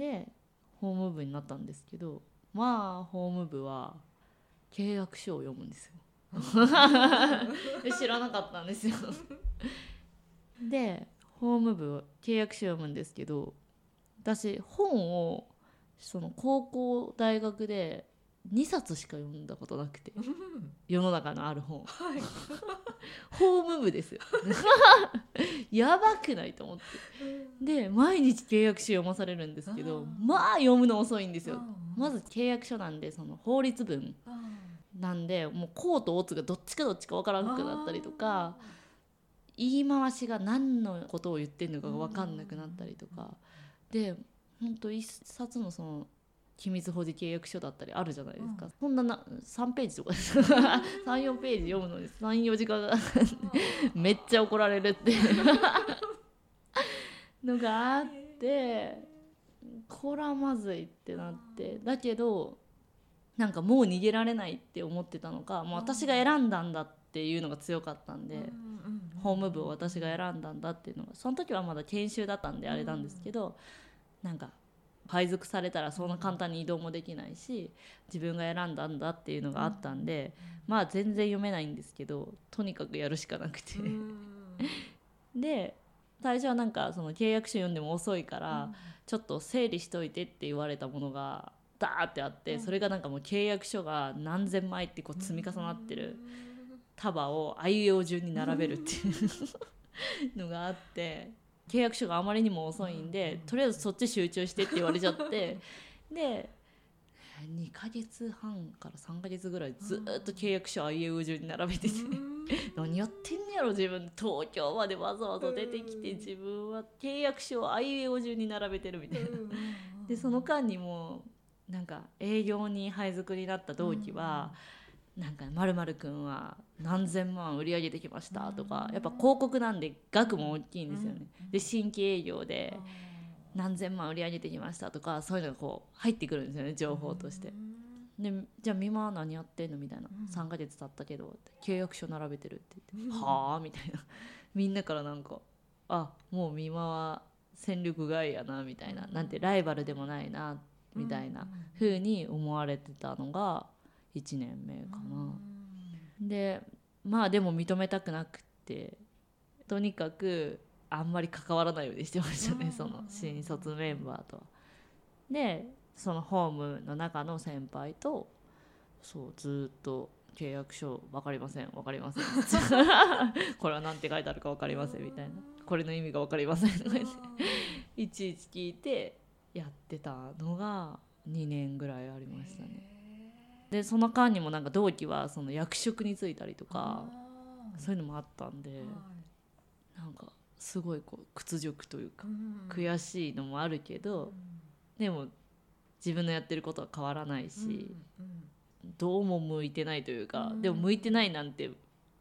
で法務部になったんですけどまあ 法務部は契約書を読むんですよ。で知らなかったんですよ。で法務部契約書を読むんですけど私本をその高校大学で2冊しか読んだことなくて。世の中のある本。はい。法務部ですよ。やばくないと思って。で毎日契約書読まされるんですけどまあ読むの遅いんですよ。ままず契約書なんでその法律文なんでもうこうとオツがどっちかどっちかわからなくなったりとか言い回しが何のことを言ってるのかが分かんなくなったりとか。でほんと一冊のその機密保持契約書だったりあるじゃないですか、そんなな3ページとか。34ページ読むのに。34時間。めっちゃ怒られるっていう。のがあってこらまずいってなって。だけどなんかもう逃げられないって思ってたのかもう私が選んだんだっていうのが強かったんで。法務部を私が選んだんだっていうのがその時はまだ研修だったんであれなんですけど、なんか配属されたらそんな簡単に移動もできないし自分が選んだんだっていうのがあったんで、まあ全然読めないんですけどとにかくやるしかなくて、で最初はなんかその契約書読んでも遅いから、ちょっと整理しといてって言われたものがダーってあって、それがなんかもう契約書が何千枚ってこう積み重なってる。束をあいうえお順に並べるっていうのがあって契約書があまりにも遅いんでとりあえずそっち集中してって言われちゃって で2ヶ月半から3ヶ月ぐらいずっと契約書あいう順に並べてて何やってんねやろ自分。東京までわざわざ出てきて自分は契約書をあいうえお順に並べてるみたいな。でその間にもなんか営業に配属になった同期は、なんかまるまるくんは何千万売り上げてきました？とか、やっぱ広告なんで額も大きいんですよね。で新規営業で何千万売り上げてきました？とかそういうのがこう入ってくるんですよね情報として。でじゃあ美馬は何やってんの？みたいな、3ヶ月経ったけどって契約書並べてるって言って、はあ？みたいな。みんなからなんかあもう美馬は戦力外やなみたいな、なんてライバルでもないなみたいな風に思われてたのが1年目かな。でまあでも認めたくなくてとにかくあんまり関わらないようにしてましたね、その新卒メンバーとは。でそのホームの中の先輩とそうずっと契約書分かりません分かりません これは何て書いてあるか分かりませんみたいなこれの意味が分かりませんとか言っていちいち聞いてやってたのが2年ぐらいありましたね。でその間にもなんか同期はその役職に就いたりとかそういうのもあったんでなんかすごいこう屈辱というか悔しいのもあるけどでも自分のやってることは変わらないしどうも向いてないというかでも向いてないなんて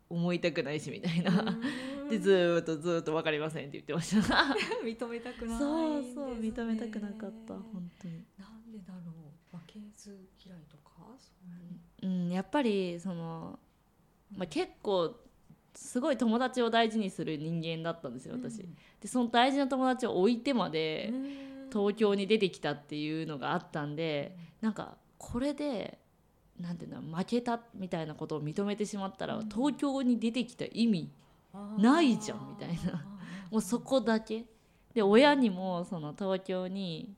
思いたくないしみたいな。でずーっとずーっと分かりませんって言ってました。認めたくないそうそう認めたくなかった本当に。なんでだろう。負けず嫌いとかうん、やっぱりその、まあ、結構すごい友達を大事にする人間だったんですよ私。でその大事な友達を置いてまで東京に出てきたっていうのがあったんでなんかこれでなんていうの負けたみたいなことを認めてしまったら東京に出てきた意味ないじゃんみたいな。もうそこだけ。で親にもその東京に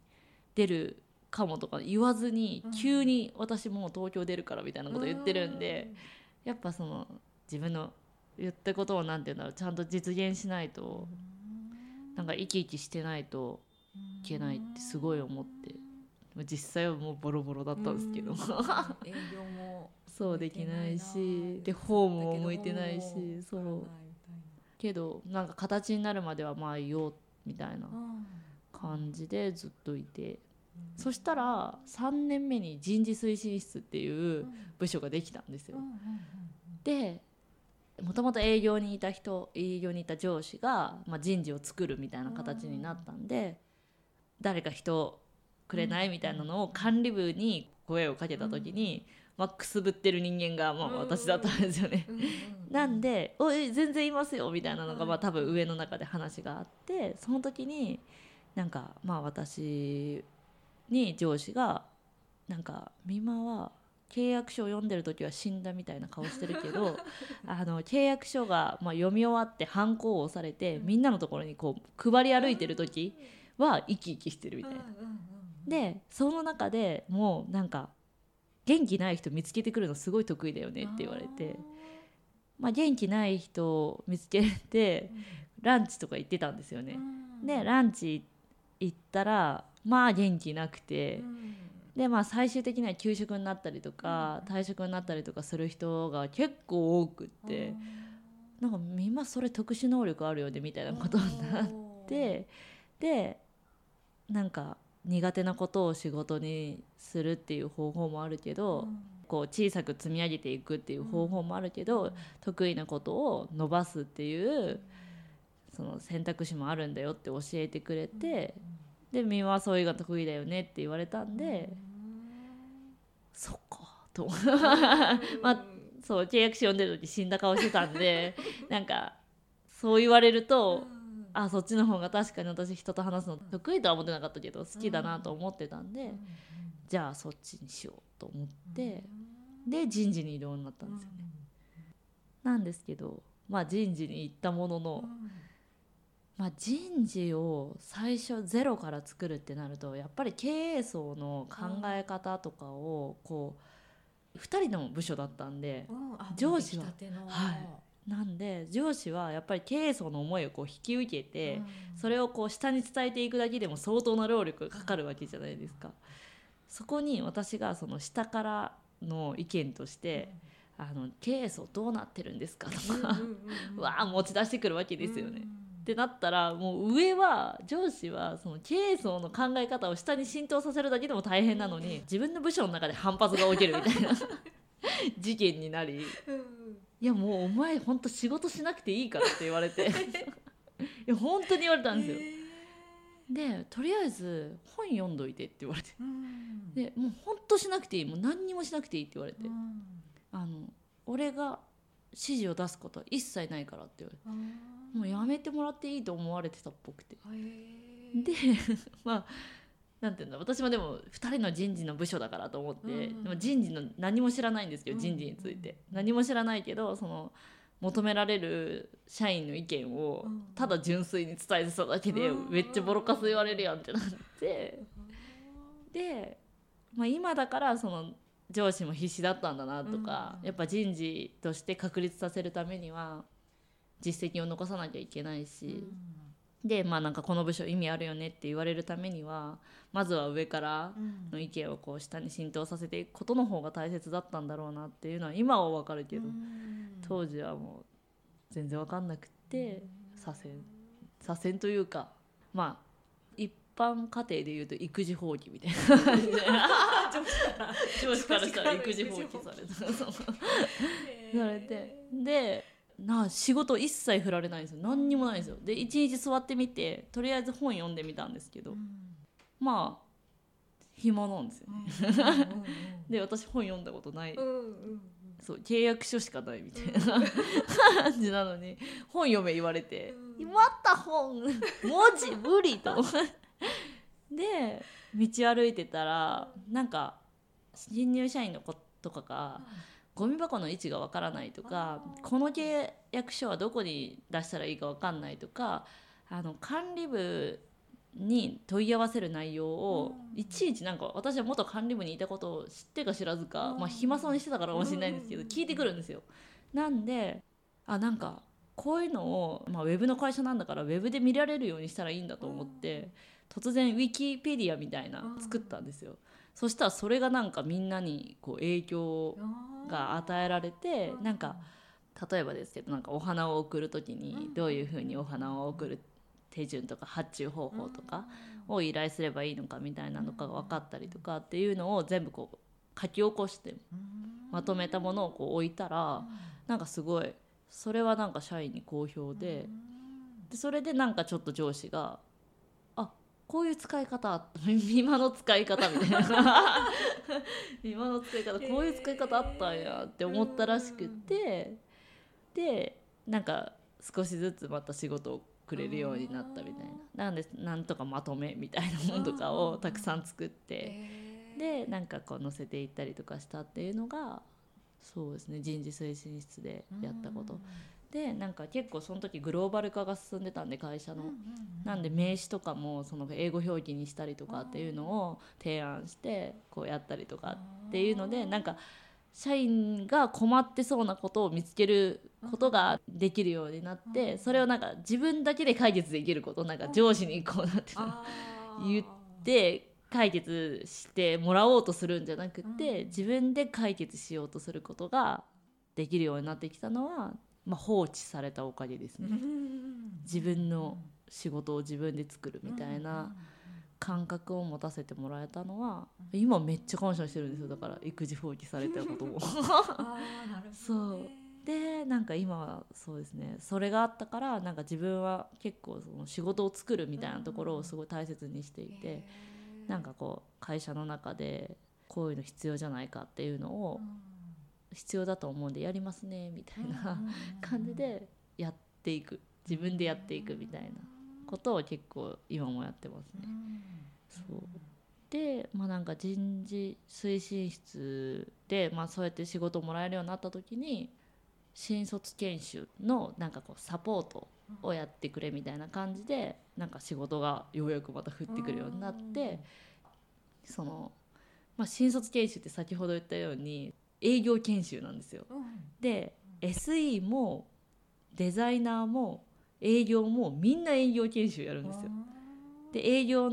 出るかもとか言わずに急に私もう東京出るからみたいなこと言ってるんでやっぱその自分の言ったことをなんていうんだろうちゃんと実現しないとなんか生き生きしてないといけないってすごい思って実際はもうボロボロだったんですけど。営業も そうできないしでホームも向いてないしそう。けどなんか形になるまではまあいようみたいな感じでずっといて、そしたら3年目に人事推進室っていう部署ができたんですよ。でもともと営業にいた人営業にいた上司が、まあ、人事を作るみたいな形になったんで誰か人くれないみたいなのを管理部に声をかけた時に、まあ、くすぶってる人間が、まあ、私だったんですよね。なんで「おい全然いますよ」みたいなのが、まあ、多分上の中で話があってその時になんかまあ私に上司がなんか「美馬は契約書を読んでる時は死んだみたいな顔してるけど あの契約書が、まあ、読み終わってハンコを押されてみんなのところにこう配り歩いてる時は生き生きしてるみたいな。でその中でもうなんか元気ない人見つけてくるのすごい得意だよねって言われて、まあ、元気ない人を見つけてランチとか行ってたんですよね。でランチ行ったらまあ元気なくて、でまあ最終的には休職になったりとか、退職になったりとかする人が結構多くって、なんか今それ特殊能力あるよねみたいなことになって。でなんか苦手なことを仕事にするっていう方法もあるけど、こう小さく積み上げていくっていう方法もあるけど、得意なことを伸ばすっていうその選択肢もあるんだよって教えてくれて、で「みはそういうのが得意だよね」って言われたんで、そっかとまあそう契約書読んでる時死んだ顔してたんで なんかそう言われると、あそっちの方が確かに私人と話すの得意とは思ってなかったけど好きだなと思ってたんで、じゃあそっちにしようと思って、で人事に異動になったんですよね。なんですけどまあ人事に行ったものの、まあ、人事を最初ゼロから作るってなるとやっぱり経営層の考え方とかをこう2人の部署だったんで上司ははいなんで上司はやっぱり経営層の思いをこう引き受けて、それをこう下に伝えていくだけでも相当な労力がかかるわけじゃないですか。そこに私がその下からの意見として「あの経営層どうなってるんですか?」とか わあ持ち出してくるわけですよね。ってなったらもう上は上司はその経営層の考え方を下に浸透させるだけでも大変なのに自分の部署の中で反発が起きるみたいな。事件になり。いやもうお前ほんと仕事しなくていいからって言われて。いや本当に言われたんですよ。でとりあえず本読んどいてって言われて。でもうほんとしなくていい。もう何にもしなくていいって言われて。あの俺が指示を出すことは一切ないからって言われて。もうやめてもらっていいと思われてたっぽくて。で まあなんていうんだ私もでも2人の人事の部署だからと思って、うん。うんでも人事の何も知らないんですけど、人事について。何も知らないけどその求められる社員の意見をうん。ただ純粋に伝えてただけでうん。めっちゃボロカス言われるやんってなって。で、まあ、今だからその上司も必死だったんだなとか、うん。やっぱ人事として確立させるためには実績を残さなきゃいけないし、でまあなんかこの部署意味あるよねって言われるためにはまずは上からの意見をこう下に浸透させていくことの方が大切だったんだろうなっていうのは今は分かるけど、当時はもう全然分かんなくって左遷。左遷というかまあ一般家庭でいうと育児放棄みたいな。感じで上司からしたら育児放棄された。されて。でな仕事一切振られないんですよ。何にもないんですよ。で一日座ってみてとりあえず本読んでみたんですけど、まあ暇なんですよ。ねで私本読んだことない。そう契約書しかないみたいな。感じなのに本読め言われて「うん。また本。文字無理」と思ってで道歩いてたらなんか新入社員の子とかがゴミ箱の位置がわからないとかこの契約書はどこに出したらいいかわかんないとかあの管理部に問い合わせる内容をうん。いちいちなんか私は元管理部にいたことを知ってか知らずか、うん。まあ、暇そうにしてたからかもしれないんですけどうん。聞いてくるんですよ。なんであなんかこういうのを、まあ、ウェブの会社なんだからウェブで見られるようにしたらいいんだと思って突然ウィキペディアみたいな作ったんですよ。そしたらそれがなんかみんなにこう影響が与えられてなんか例えばですけどなんかお花を送る時にどういうふうにお花を送る手順とか発注方法とかを依頼すればいいのかみたいなのが分かったりとかっていうのを全部こう書き起こしてまとめたものをこう置いたらなんかすごいそれはなんか社員に好評ででそれでなんかちょっと上司が「あこういう使い方 今の使い方」みたいな。今の使い方こういう使い方あったんやって思ったらしくて。でなんか少しずつまた仕事をくれるようになったみたいな。なんでなんとかまとめみたいなものとかをたくさん作って。えー。でなんかこう載せていったりとかしたっていうのがそうですね人事推進室でやったこと。でなんか結構その時グローバル化が進んでたんで会社の。なんで名詞とかもその英語表記にしたりとかっていうのを提案してこうやったりとかっていうのでなんか社員が困ってそうなことを見つけることができるようになってそれをなんか自分だけで解決できることなんか上司にこうなって言って解決してもらおうとするんじゃなくてうん。自分で解決しようとすることができるようになってきたのは、まあ、放置されたおかげですね。自分の仕事を自分で作るみたいな感覚を持たせてもらえたのは今めっちゃ感謝してるんですよ。だから育児放棄されたことも。そう。でなんか今はそうですね。それがあったからなんか自分は結構その仕事を作るみたいなところをすごい大切にしていてへー。なんかこう会社の中でこういうの必要じゃないかっていうのを必要だと思うんでやりますねみたいな感じでやっていく。自分でやっていくみたいなことを結構今もやってますね。そう。でまあなんか人事推進室で、まあ、そうやって仕事をもらえるようになった時に新卒研修のなんかこうサポートをやってくれみたいな感じでなんか仕事がようやくまた降ってくるようになってその、まあ、新卒研修って先ほど言ったように営業研修なんですよ。で SE もデザイナーも営業もみんな営業研修やるんですよ。で営業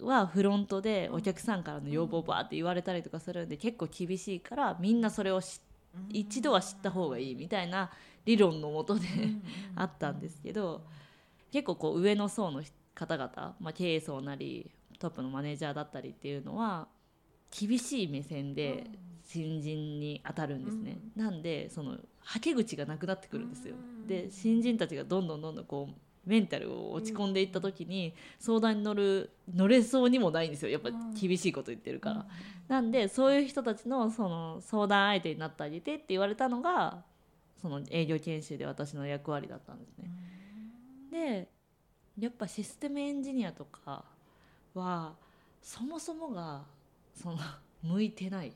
はフロントでお客さんからの要望バーって言われたりとかするんで結構厳しいからみんなそれを知一度は知った方がいいみたいな理論のもとで あったんですけど結構こう上の層の方々、まあ、経営層なりトップのマネージャーだったりっていうのは厳しい目線で新人に当たるんですね、なんでそのはけ口がなくなってくるんですよ。で新人たちがどんどんどんどんこうメンタルを落ち込んでいった時に相談に乗る乗れそうにもないんですよ。やっぱ厳しいこと言ってるから。なんでそういう人たちのその相談相手になってあげてって言われたのがその営業研修で私の役割だったんですね。でやっぱシステムエンジニアとかはそもそもがその向いてない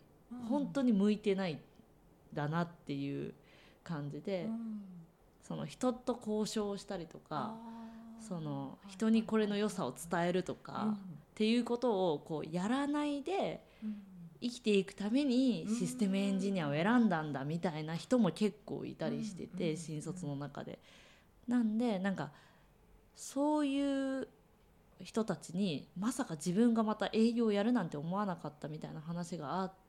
本当に向いてないんだなっていう感じで、その人と交渉したりとかその人にこれの良さを伝えるとか、っていうことをこうやらないで生きていくためにシステムエンジニアを選んだんだみたいな人も結構いたりしてて、うん。新卒の中で。なんでなんかそういう人たちにまさか自分がまた営業をやるなんて思わなかったみたいな話があって、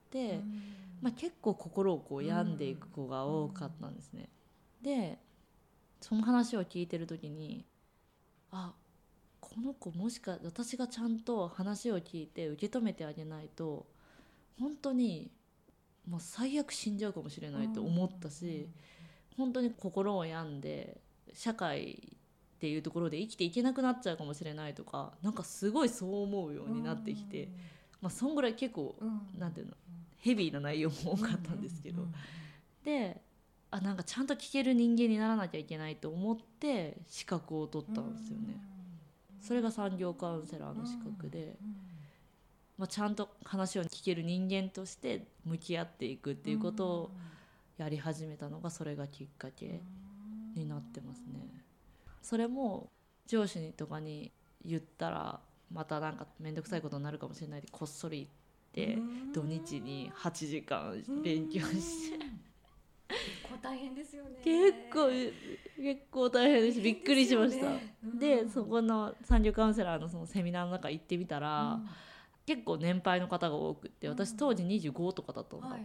まあ、結構心をこう病んでいく子が多かったんですね。でその話を聞いてる時にあこの子もしか私がちゃんと話を聞いて受け止めてあげないと本当にもう最悪死んじゃうかもしれないと思ったし、本当に心を病んで社会っていうところで生きていけなくなっちゃうかもしれないとかなんかすごいそう思うようになってきて、まあそんぐらい結構なんていうのヘビーな内容も多かったんですけど、であなんかちゃんと聞ける人間にならなきゃいけないと思って資格を取ったんですよね。それが産業カウンセラーの資格で、まあ、ちゃんと話を聞ける人間として向き合っていくっていうことをやり始めたのがそれがきっかけになってますね。それも上司にとかに言ったらまたなんか面倒くさいことになるかもしれないでこっそり行って土日に8時間勉強して。結構大変ですよね。結構結構大変です。びっくりしました。でそこの産業カウンセラーのそのセミナーの中行ってみたら、結構年配の方が多くって私当時25とかだったんだ、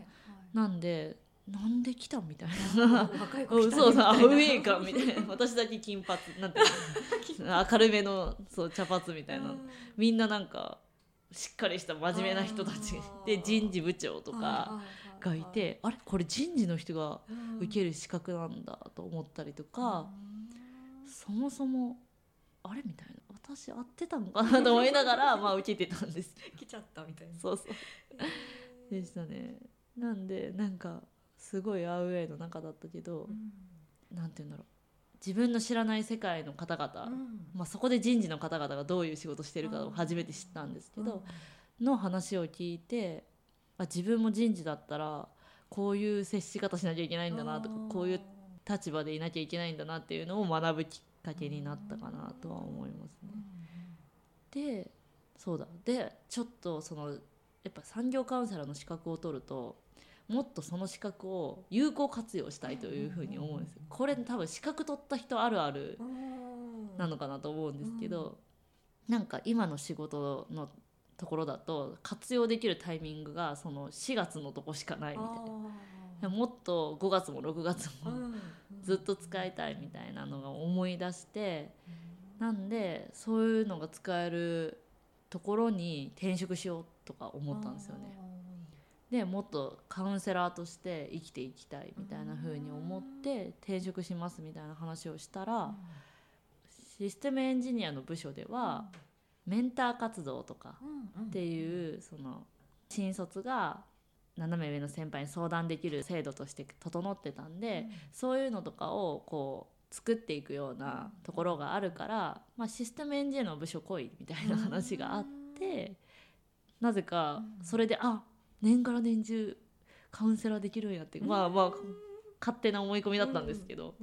なんでなんで来たみたいな。若い子うんそうそうアウウェー感みたいな。私だけ金髪なんて 明るめのそう茶髪みたいな、みんななんかしっかりした真面目な人たち。で人事部長とかがいてあれ？これ人事の人が受ける資格なんだと思ったりとか、そもそもあれみたいな。私合ってたのかなと思いながら まあ受けてたんです。来ちゃったみたいな。そうそう。でしたね。なんでなんかすごいアウェーの中だったけど、なんて言うんだろう自分の知らない世界の方々、まあ、そこで人事の方々がどういう仕事してるかを初めて知ったんですけど、の話を聞いてあ自分も人事だったらこういう接し方しなきゃいけないんだなとかこういう立場でいなきゃいけないんだなっていうのを学ぶきっかけになったかなとは思いますね。でそうだ。でちょっとそのやっぱ産業カウンセラーの資格を取るともっとその資格を有効活用したいというふうに思うんですよ。これ多分資格取った人あるあるなのかなと思うんですけど、なんか今の仕事のところだと活用できるタイミングがその4月のとこしかないみたいな。もっと5月も6月もずっと使いたいみたいなのが思い出してなんでそういうのが使えるところに転職しようとか思ったんですよね。でもっとカウンセラーとして生きていきたいみたいな風に思って転職しますみたいな話をしたらシステムエンジニアの部署ではメンター活動とかっていうその新卒が斜め上の先輩に相談できる制度として整ってたんで、そういうのとかをこう作っていくようなところがあるから、まあ、システムエンジニアの部署来いみたいな話があって、なぜかそれで、あ年がら年中カウンセラーできるんやって、まあまあ勝手な思い込みだったんですけど、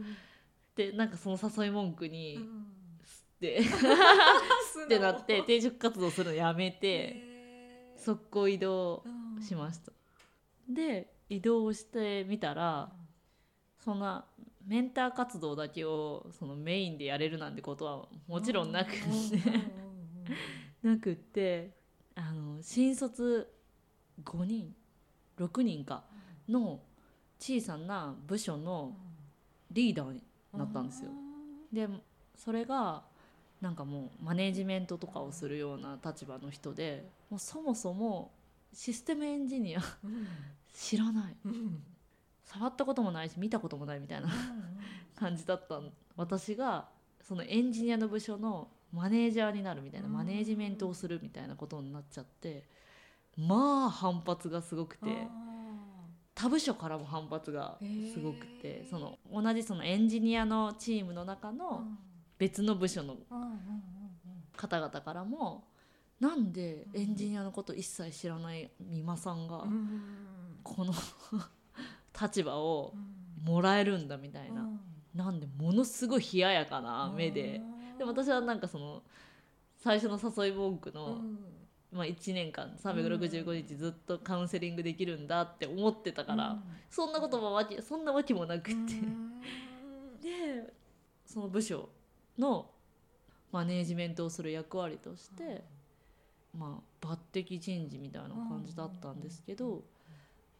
でなんかその誘い文句に。って ってなって転職活動するのやめて速攻移動しました。で移動してみたらそんなメンター活動だけをそのメインでやれるなんてことはもちろんなくてなくってあの新卒5人6人かの小さな部署のリーダーになったんですよ。でそれがなんかもうマネージメントとかをするような立場の人でもうそもそもシステムエンジニア知らない、触ったこともないし見たこともないみたいな感じだった私がそのエンジニアの部署のマネージャーになるみたいなマネージメントをするみたいなことになっちゃってまあ反発がすごくて。他部署からも反発がすごくて。その同じそのエンジニアのチームの中の別の部署の方々からもなんでエンジニアのこと一切知らない美馬さんがこの 立場をもらえるんだみたいな、なんでものすごい冷ややかな目で。で私はなんかその最初の誘い文句の、まあ、1年間365日ずっとカウンセリングできるんだって思ってたから、そんなこともわけそんなわけもなくって。でその部署のマネージメントをする役割として、まあ抜擢人事みたいな感じだったんですけど、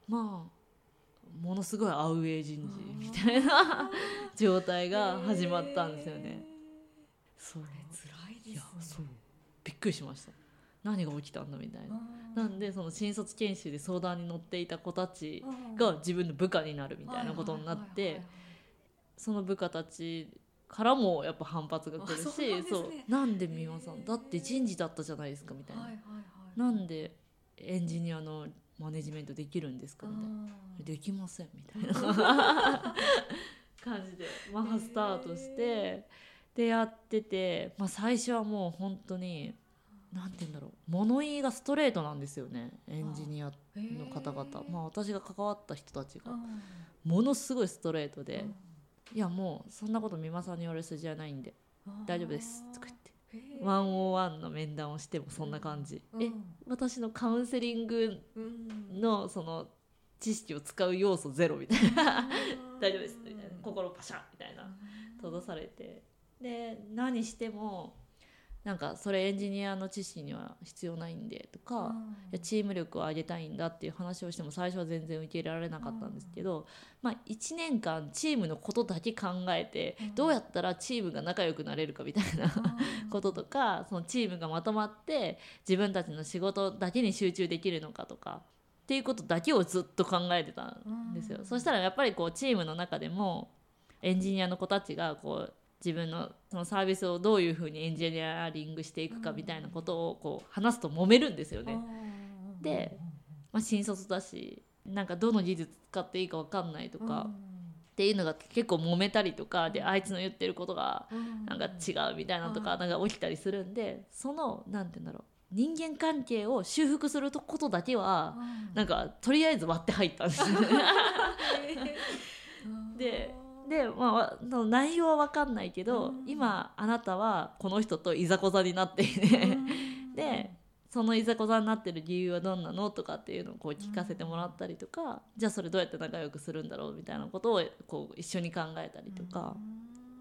まあものすごいアウェー人事みたいな 状態が始まったんですよね。それ辛いです、ね、いやそう。びっくりしました何が起きたんだみたいな。なんでその新卒研修で相談に乗っていた子たちが自分の部下になるみたいなことになってその部下たちからもやっぱ反発が来るしそうなん、で美輪さんだって人事だったじゃないですかみたいな、なんでエンジニアのマネジメントできるんですかみたいな。できませんみたいな。感じでまあスタートしてでやってて、まあ、最初はもう本当に何て言うんだろう。物言いがストレートなんですよね。エンジニアの方々。まあ私が関わった人たちが。ものすごいストレートで。いやもうそんなこと美馬さんに言われる筋合いないんで大丈夫です」とか言ってワンオーワンの面談をしてもそんな感じ、うん、え私のカウンセリングのその知識を使う要素ゼロみたいな。大丈夫ですみたいな。心パシャみたいな。閉ざされて。で何してもなんかそれエンジニアの知識には必要ないんでとか、いやチーム力を上げたいんだっていう話をしても最初は全然受け入れられなかったんですけど、まあ、1年間チームのことだけ考えてどうやったらチームが仲良くなれるかみたいな こととかそのチームがまとまって自分たちの仕事だけに集中できるのかとかっていうことだけをずっと考えてたんですよ。そしたらやっぱりこうチームの中でもエンジニアの子たちがこう自分のそのサービスをどういうふうにエンジニアリングしていくかみたいなことをこう話すと揉めるんですよね。で、まあ、新卒だしなんかどの技術使っていいか分かんないとかっていうのが結構揉めたりとかであいつの言ってることがなんか違うみたいなのとかなんか起きたりするんでそのなんて言うんだろう人間関係を修復することだけはなんかとりあえず割って入ったんです。でで、まあ、その内容は分かんないけど、今あなたはこの人といざこざになっていて でそのいざこざになってる理由はどんなのとかっていうのをこう聞かせてもらったりとか、じゃあそれどうやって仲良くするんだろうみたいなことをこう一緒に考えたりとか。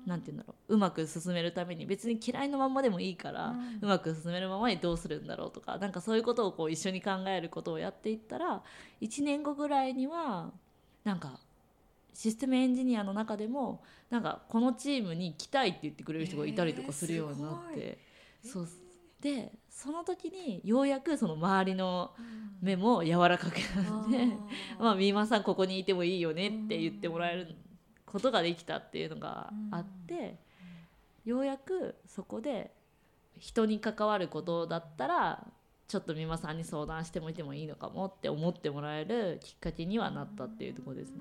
なんて言うんだろううまく進めるために別に嫌いのままでもいいから、うまく進めるままにどうするんだろうとかなんかそういうことをこう一緒に考えることをやっていったら1年後ぐらいにはなんかシステムエンジニアの中でもなんかこのチームに来たいって言ってくれる人がいたりとかするようになって、そう。でその時にようやくその周りの目も柔らかくなって「まあみーまさんここにいてもいいよね」って言ってもらえることができたっていうのがあって、ようやくそこで人に関わることだったらちょっと美馬さんに相談してもいてもいいのかもって思ってもらえるきっかけにはなったっていうところですね。